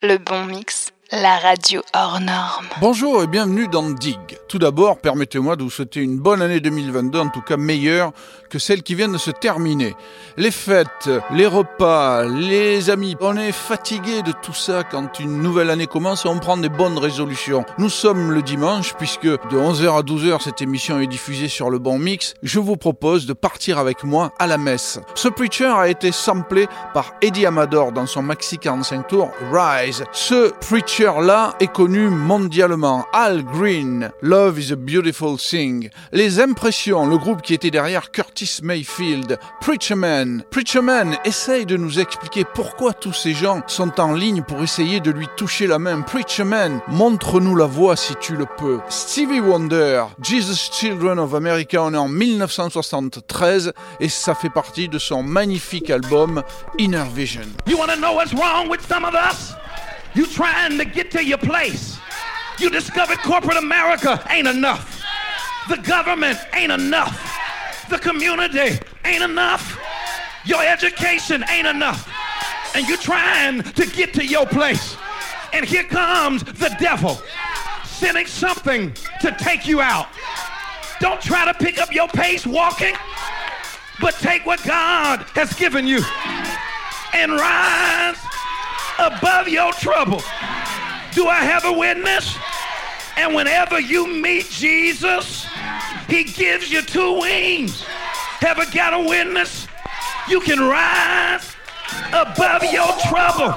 Le bon mix la radio hors norme. Bonjour et bienvenue dans Dig. Tout d'abord, permettez-moi de vous souhaiter une bonne année 2022, en tout cas meilleure que celle qui vient de se terminer. Les fêtes, les repas, les amis, on est fatigué de tout ça quand une nouvelle année commence et on prend des bonnes résolutions. Nous sommes le dimanche puisque de 11h à 12h cette émission est diffusée sur le bon mix. Je vous propose de partir avec moi à la messe. Ce preacher a été samplé par Eddie Amador dans son maxi 45 tours Rise. Ce preacher là est connu mondialement. Al Green, Love is a Beautiful Thing. Les Impressions, le groupe qui était derrière Curtis Mayfield. Preacher Man. Preacher Man essaye de nous expliquer pourquoi tous ces gens sont en ligne pour essayer de lui toucher la main. Preacher Man, montre-nous la voie si tu le peux. Stevie Wonder, Jesus Children of America, on est en 1973 et ça fait partie de son magnifique album Inner Vision. You trying to get to your place. You discovered corporate America ain't enough. The government ain't enough. The community ain't enough. Your education ain't enough. And you're trying to get to your place. And here comes the devil sending something to take you out. Don't try to pick up your pace walking, but take what God has given you and rise above your trouble. Do I have a witness? And whenever you meet Jesus, he gives you two wings. Have Ever got a witness? You can rise above your trouble.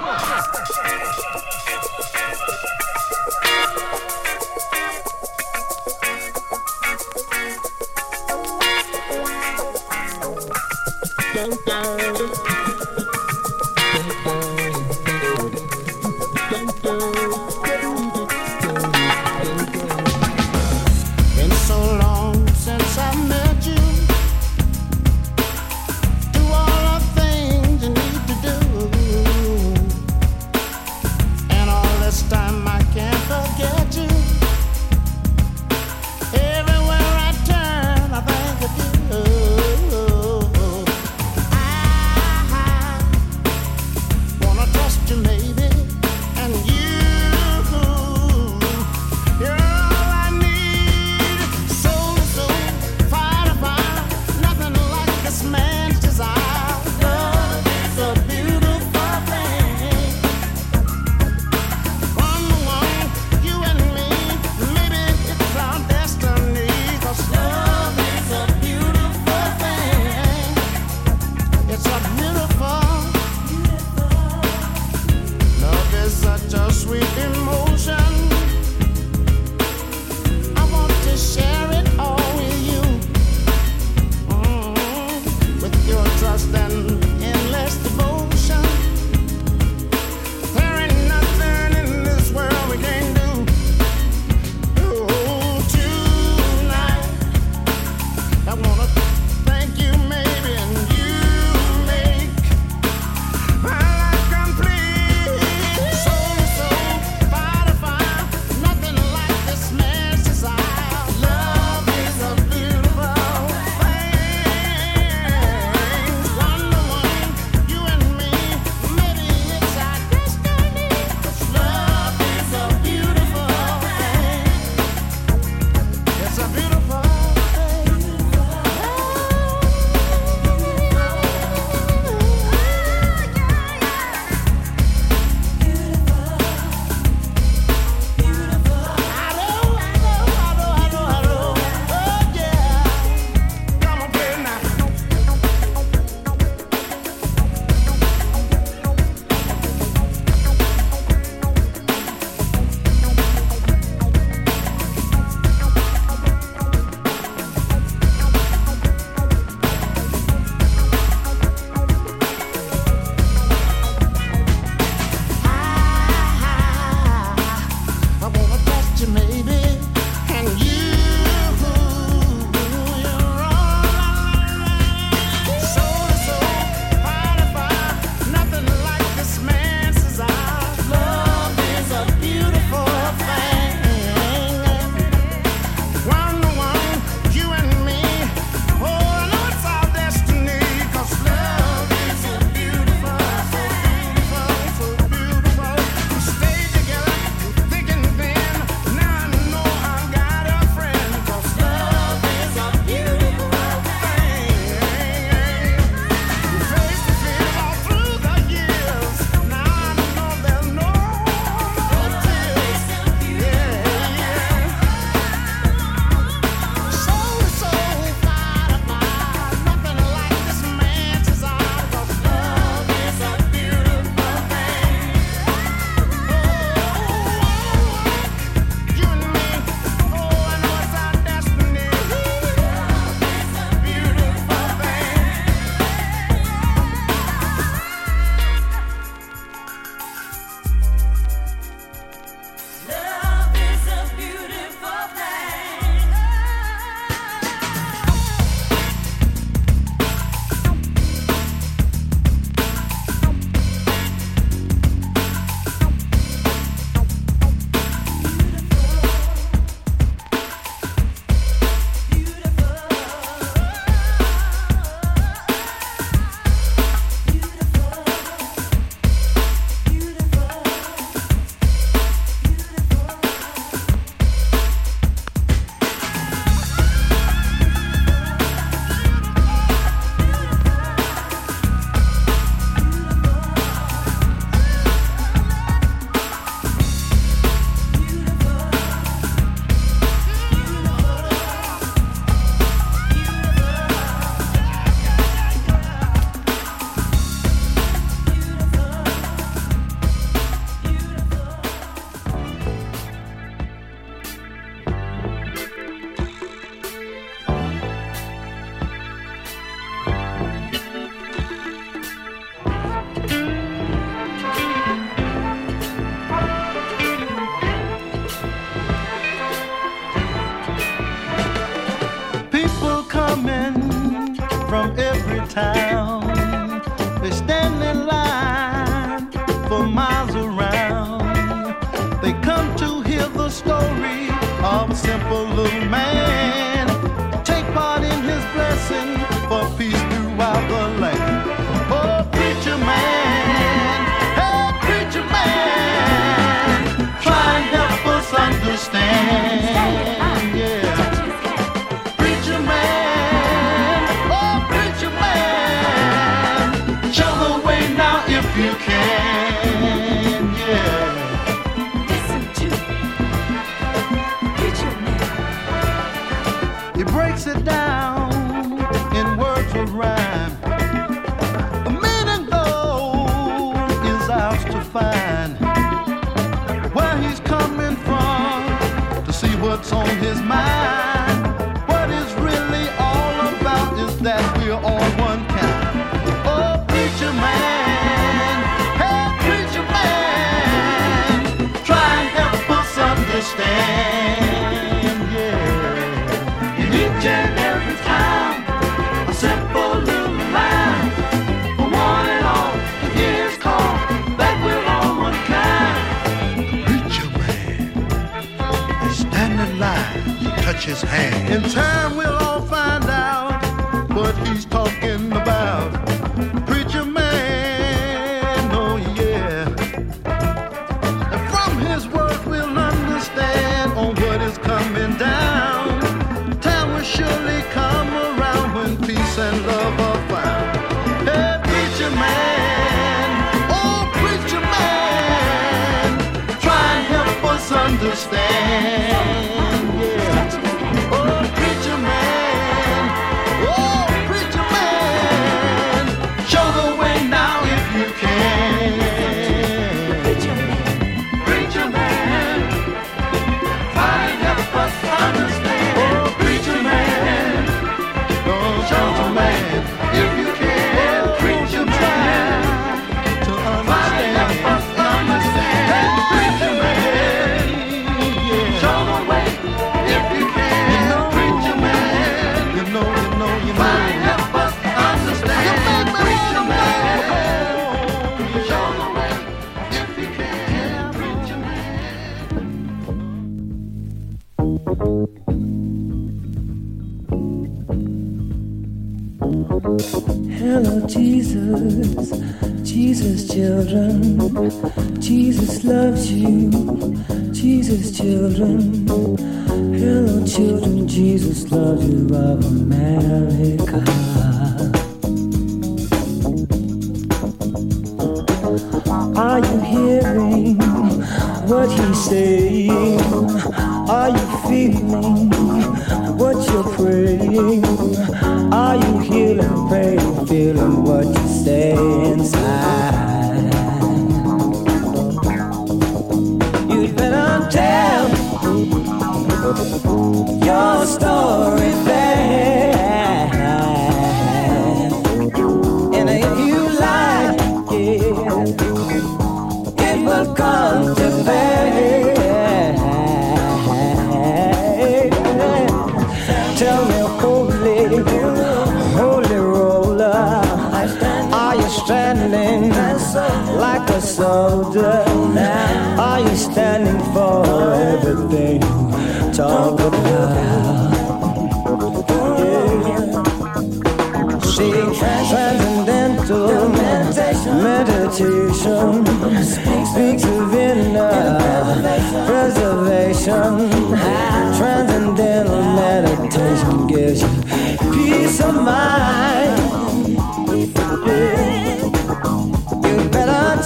Hand. In time,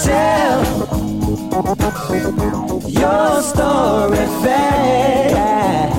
tell your story fast.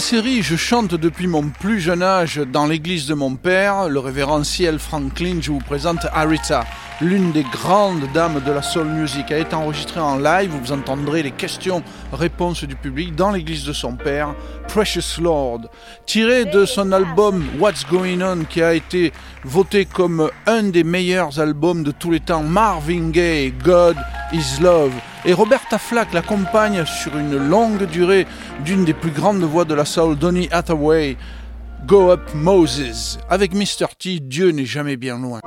La série, je chante depuis mon plus jeune âge dans l'église de mon père, le révérend C.L. Franklin. Je vous présente Arita, l'une des grandes dames de la soul music. Elle est enregistrée en live, vous entendrez les questions-réponses du public dans l'église de son père, Precious Lord. Tiré de son album What's Going On, qui a été voté comme un des meilleurs albums de tous les temps, Marvin Gaye, God is Love. Et Roberta Flack l'accompagne sur une longue durée d'une des plus grandes voix de la soul, Donny Hathaway, Go Up Moses. Avec Mr. T, Dieu n'est jamais bien loin.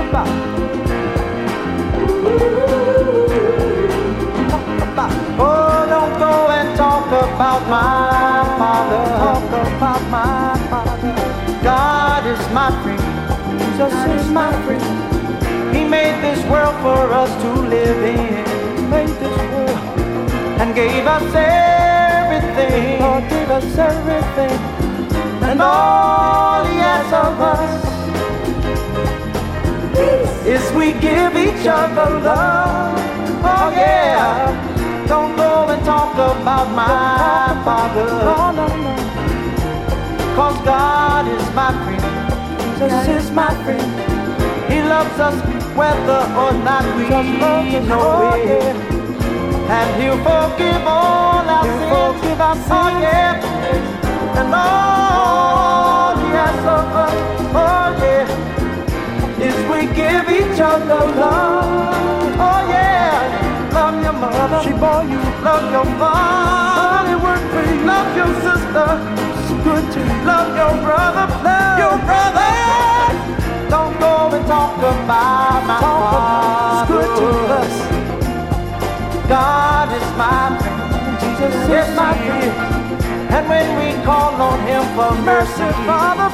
About. About. Oh, don't go and talk about my father. Talk about my father. God is my friend. Jesus is my friend. He made this world for us to live in. Made this world and gave us everything. Lord gave us everything. And all he asks of us is we give each other love. Oh yeah. Don't go and talk about my father. No, no, no. Cause God is my friend. Jesus is my friend. He loves us whether or not we know it. Oh, and he'll forgive all our sins. Forgive our oh, sins. Oh, yeah. And all he asks of us, oh yeah, is we give each other love. Oh yeah. Love your mother. She bore you. Love your father. He worked for you. Love your sister. It's good to you. Love your brother. Love your brother. Don't go and talk about my father. It's good to us. God is my friend. Jesus is my friend. And when we call on him for mercy, Father,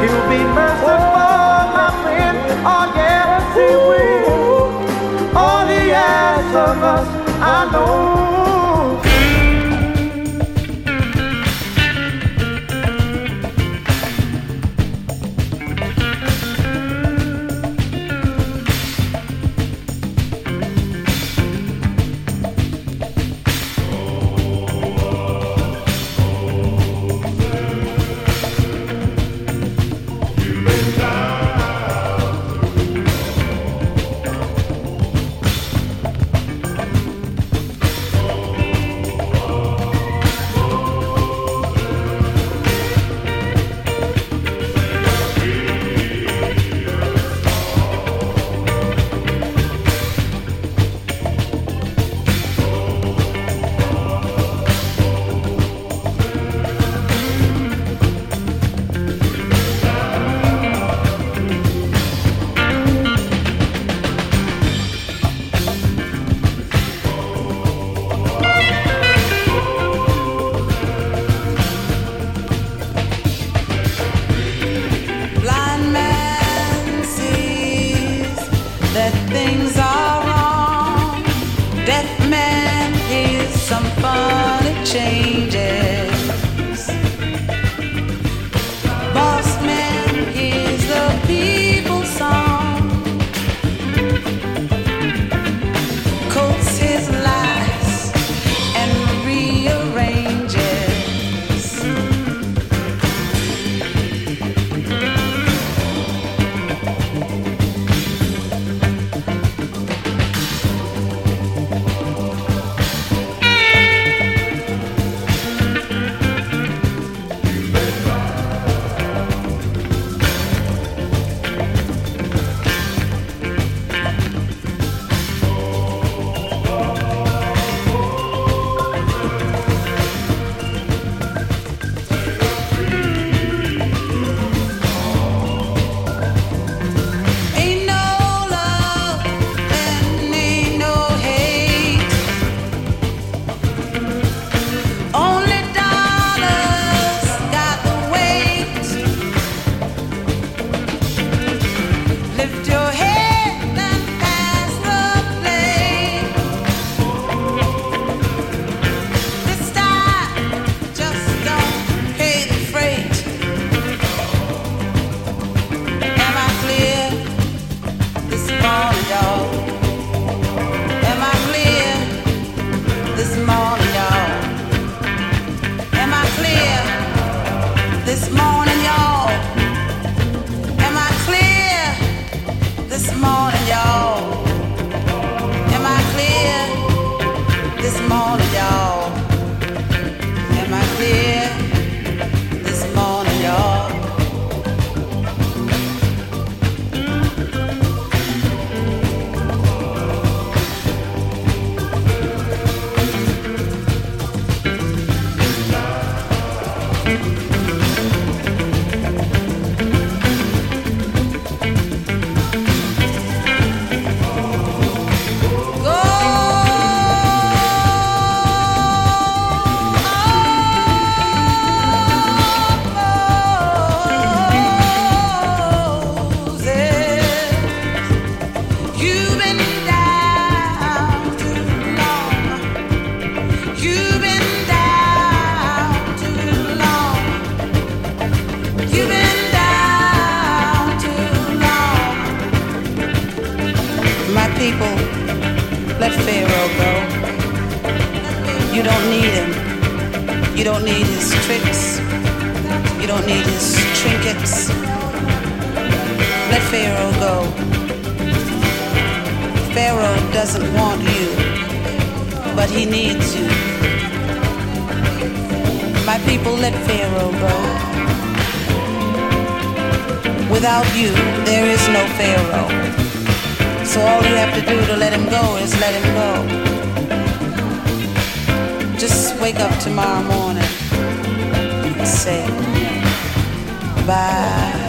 he'll be merciful, my friend. Oh, yes, he will. All he asks of us, I know. Let Pharaoh go. You don't need him. You don't need his tricks. You don't need his trinkets. Let Pharaoh go. Pharaoh doesn't want you, but he needs you. My people, let Pharaoh go. Without you, there is no Pharaoh. So all you have to do to let him go is let him go. Just wake up tomorrow morning and say, bye,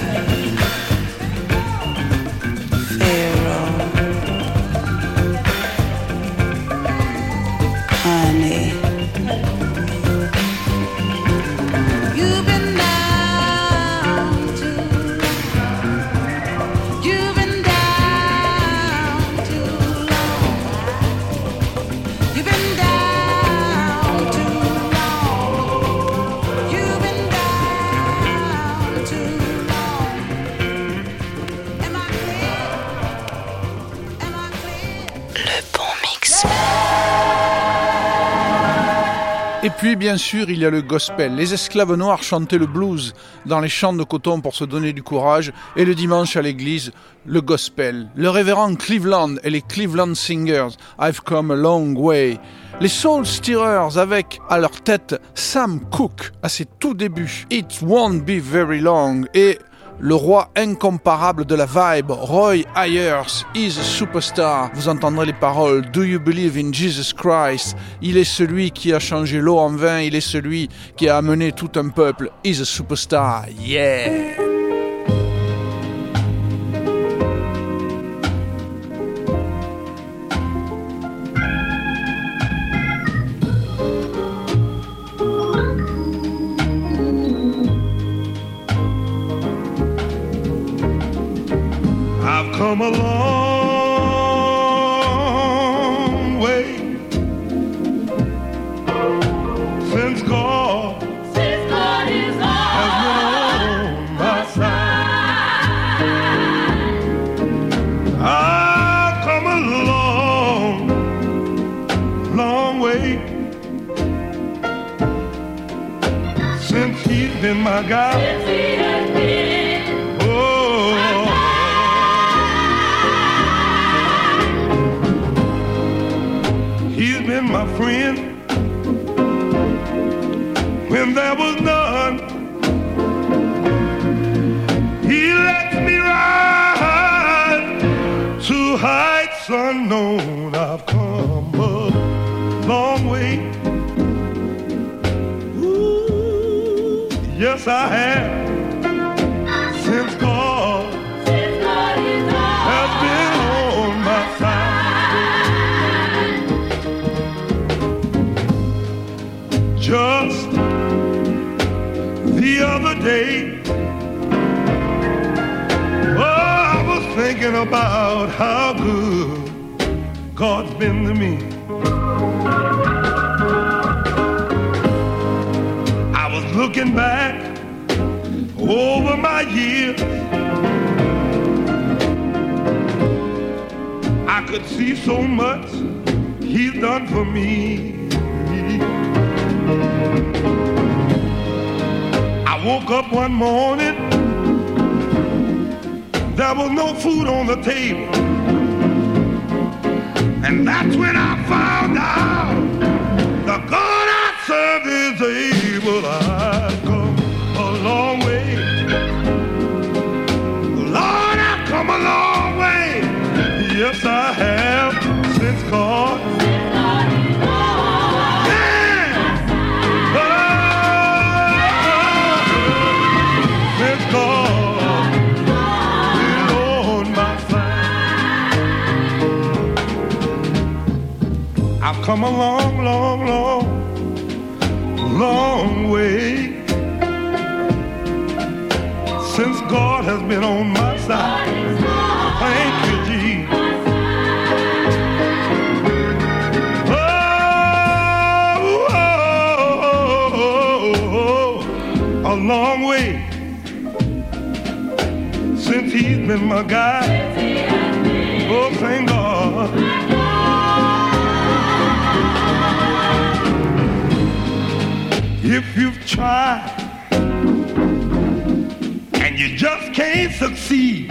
bien sûr, il y a le gospel. Les esclaves noirs chantaient le blues dans les champs de coton pour se donner du courage. Et le dimanche à l'église, le gospel. Le révérend Cleveland et les Cleveland Singers, I've come a long way. Les Soul Stirrers avec à leur tête Sam Cooke à ses tout débuts. It won't be very long. Et le roi incomparable de la vibe, Roy Ayers, is a superstar. Vous entendrez les paroles Do you believe in Jesus Christ? Il est celui qui a changé l'eau en vin, il est celui qui a amené tout un peuple. Is a superstar. Yeah! Much He's done for me. I woke up one morning, there was no food on the table. And that's when I found out come a long, long, long, long way since God has been on my side. Thank you, Jesus. Oh, oh, oh, oh, a long way since he's been my guide. Oh, thank God. If you've tried and you just can't succeed,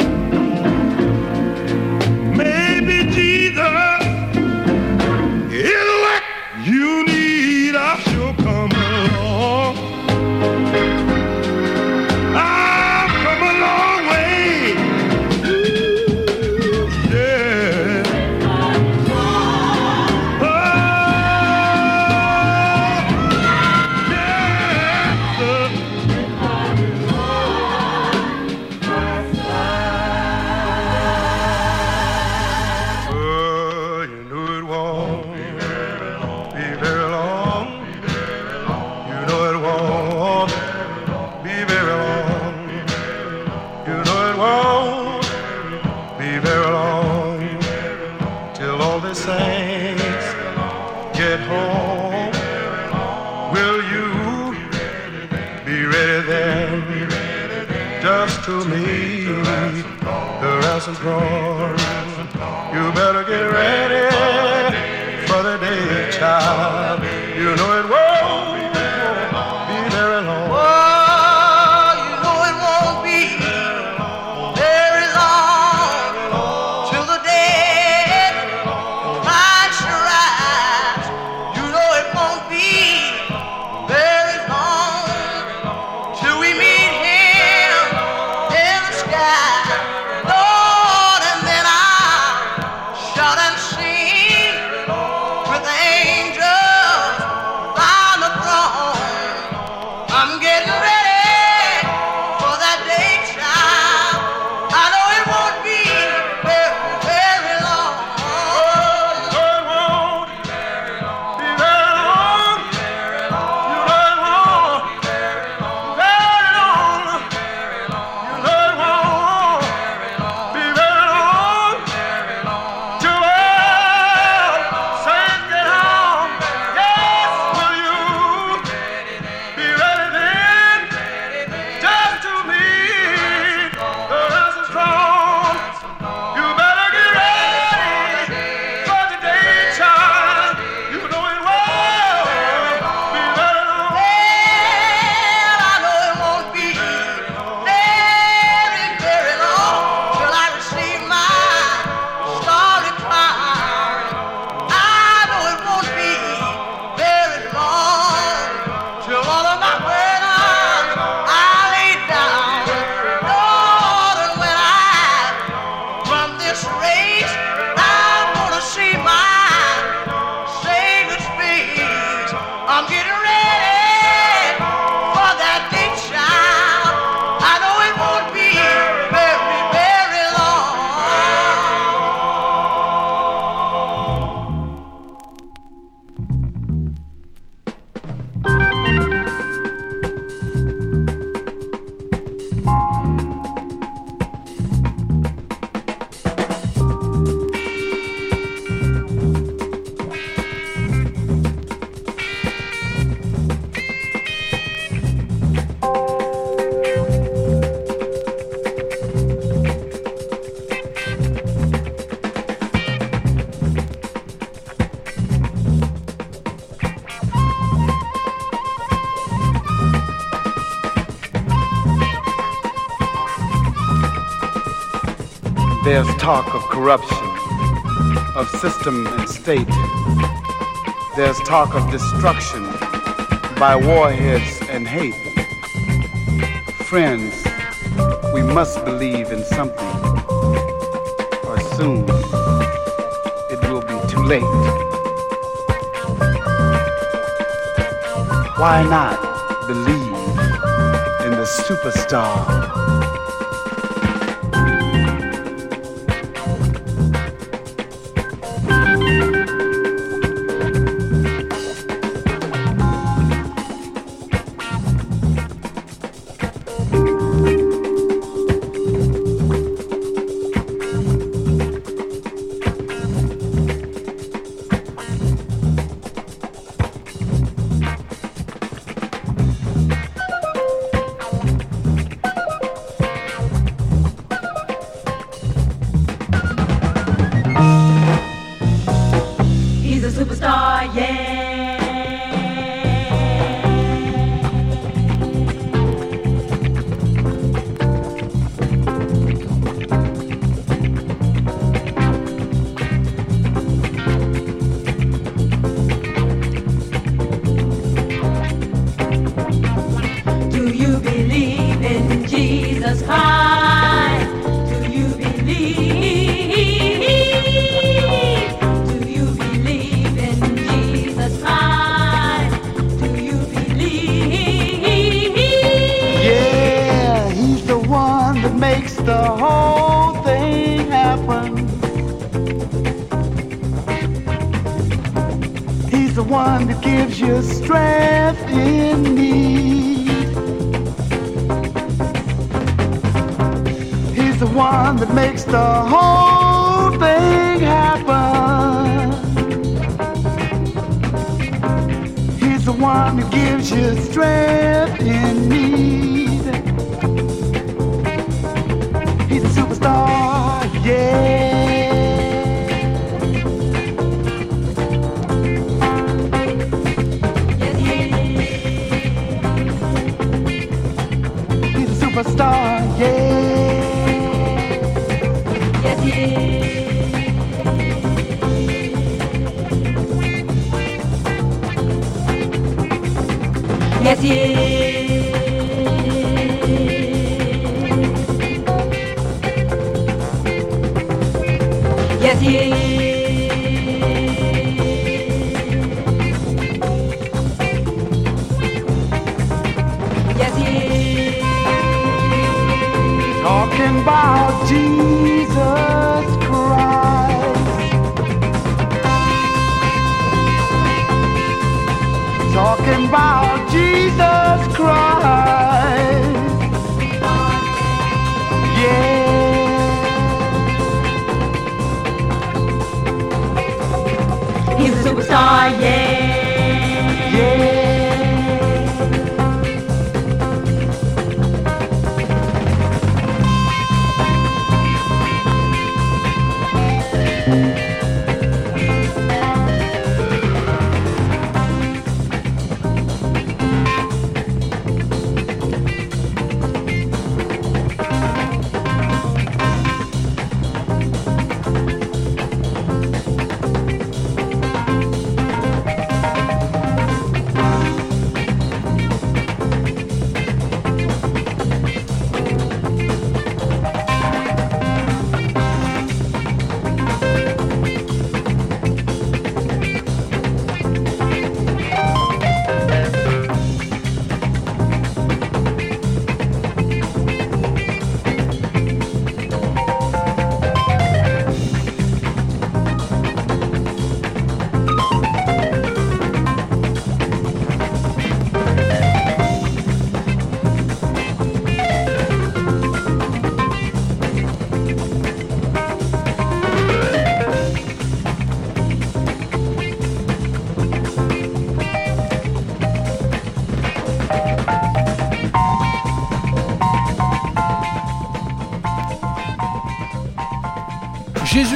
state. There's talk of destruction by warheads and hate. Friends, we must believe in something, or soon it will be too late. Why not believe in the superstar?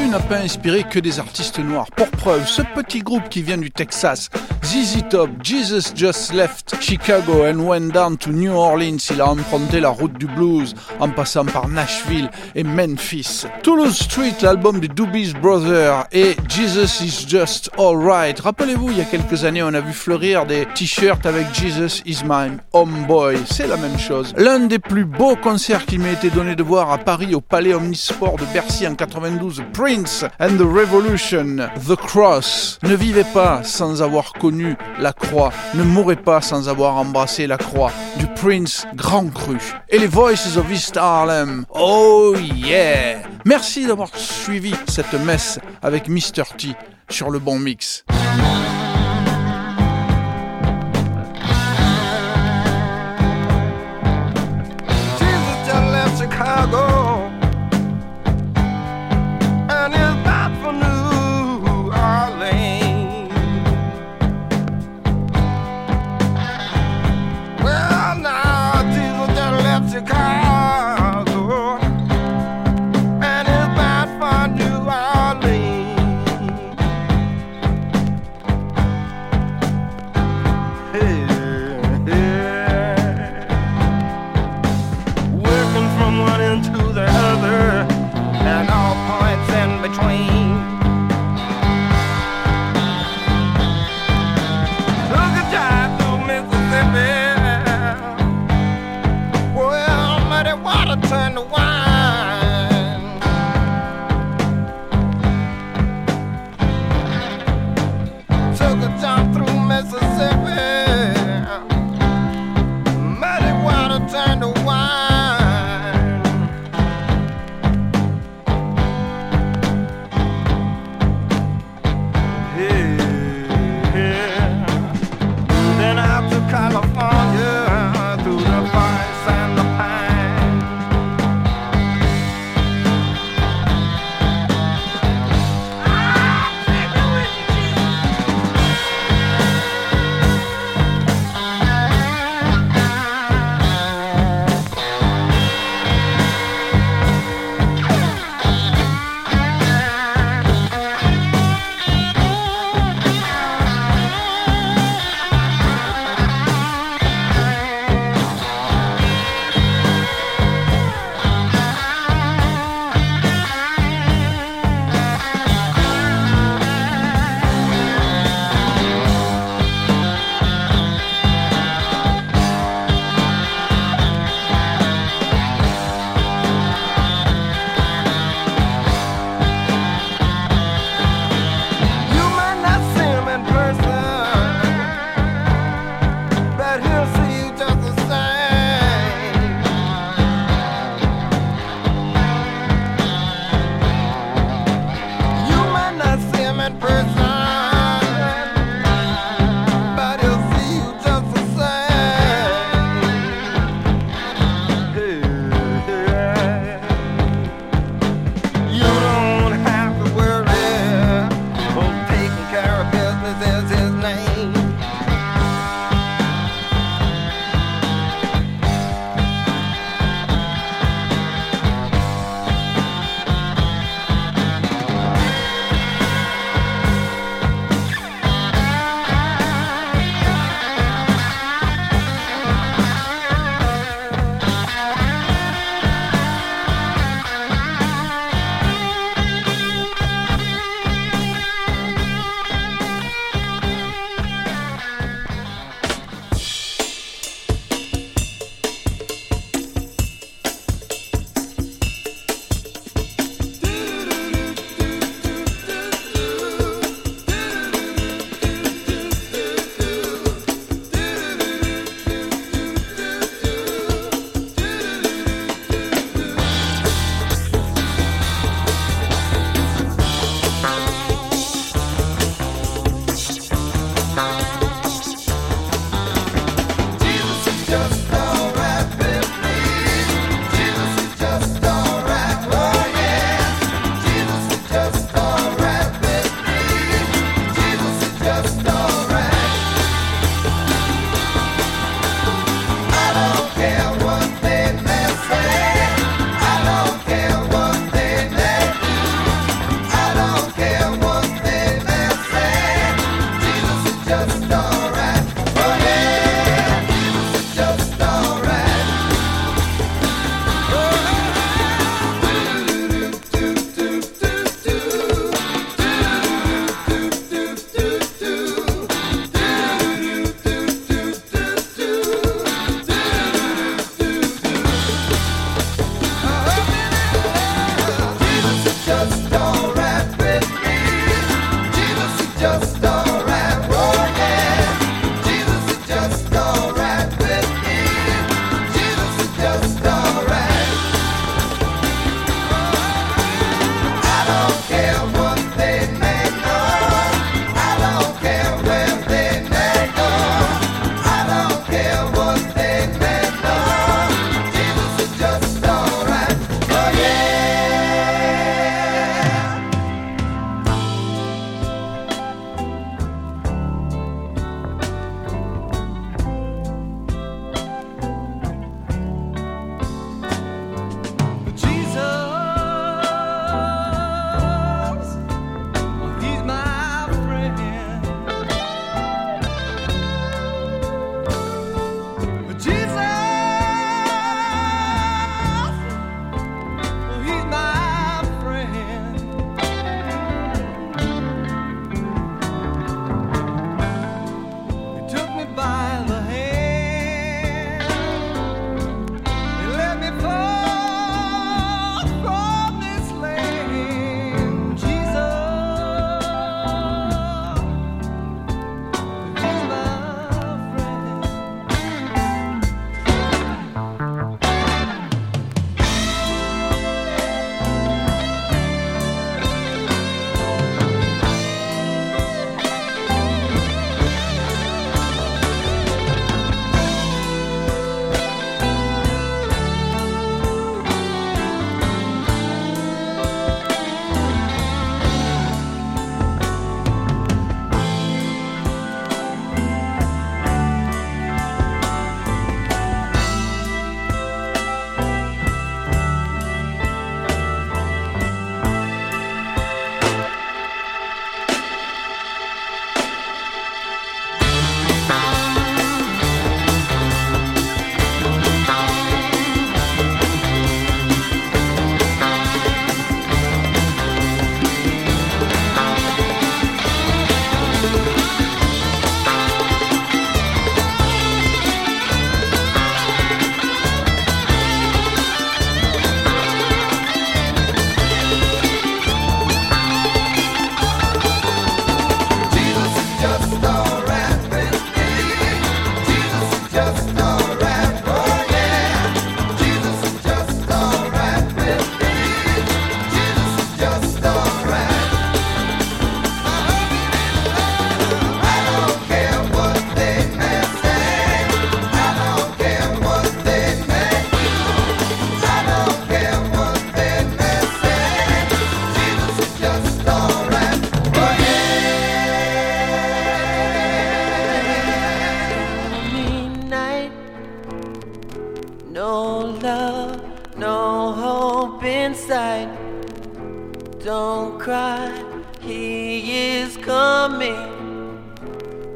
N'a pas inspiré que des artistes noirs. Pour preuve, ce petit groupe qui vient du Texas, ZZ Top, Jesus Just Left Chicago and went down to New Orleans. Il a emprunté la route du blues en passant par Nashville et Memphis. Toulouse Street, l'album des Doobies Brothers et Jesus is Just Alright. Rappelez-vous, il y a quelques années, on a vu fleurir des t-shirts avec Jesus is my homeboy. C'est la même chose. L'un des plus beaux concerts qu'il m'ait été donné de voir à Paris au Palais Omnisport de Bercy en 92, Prince and the Revolution, The Cross. Ne vivez pas sans avoir connu la croix. Ne mourrez pas sans avoir embrassé la croix du Prince Grand Cru. Et les Voices of Oh yeah! Merci d'avoir suivi cette messe avec Mr. T sur le bon mix.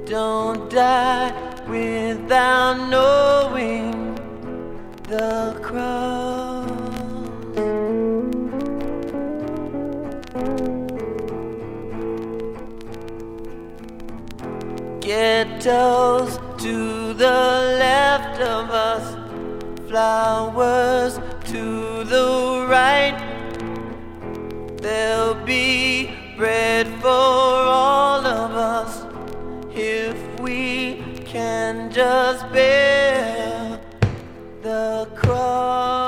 Don't die without knowing the cross. Ghettos to the left of us, flowers to the right. There'll be bread for all of us if we can just bear the cross.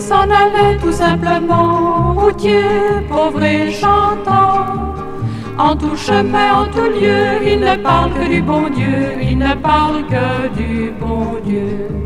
S'en allait tout simplement routier, pauvre et chantant. En tout chemin, en tout lieu, il ne parle que du bon Dieu, il ne parle que du bon Dieu.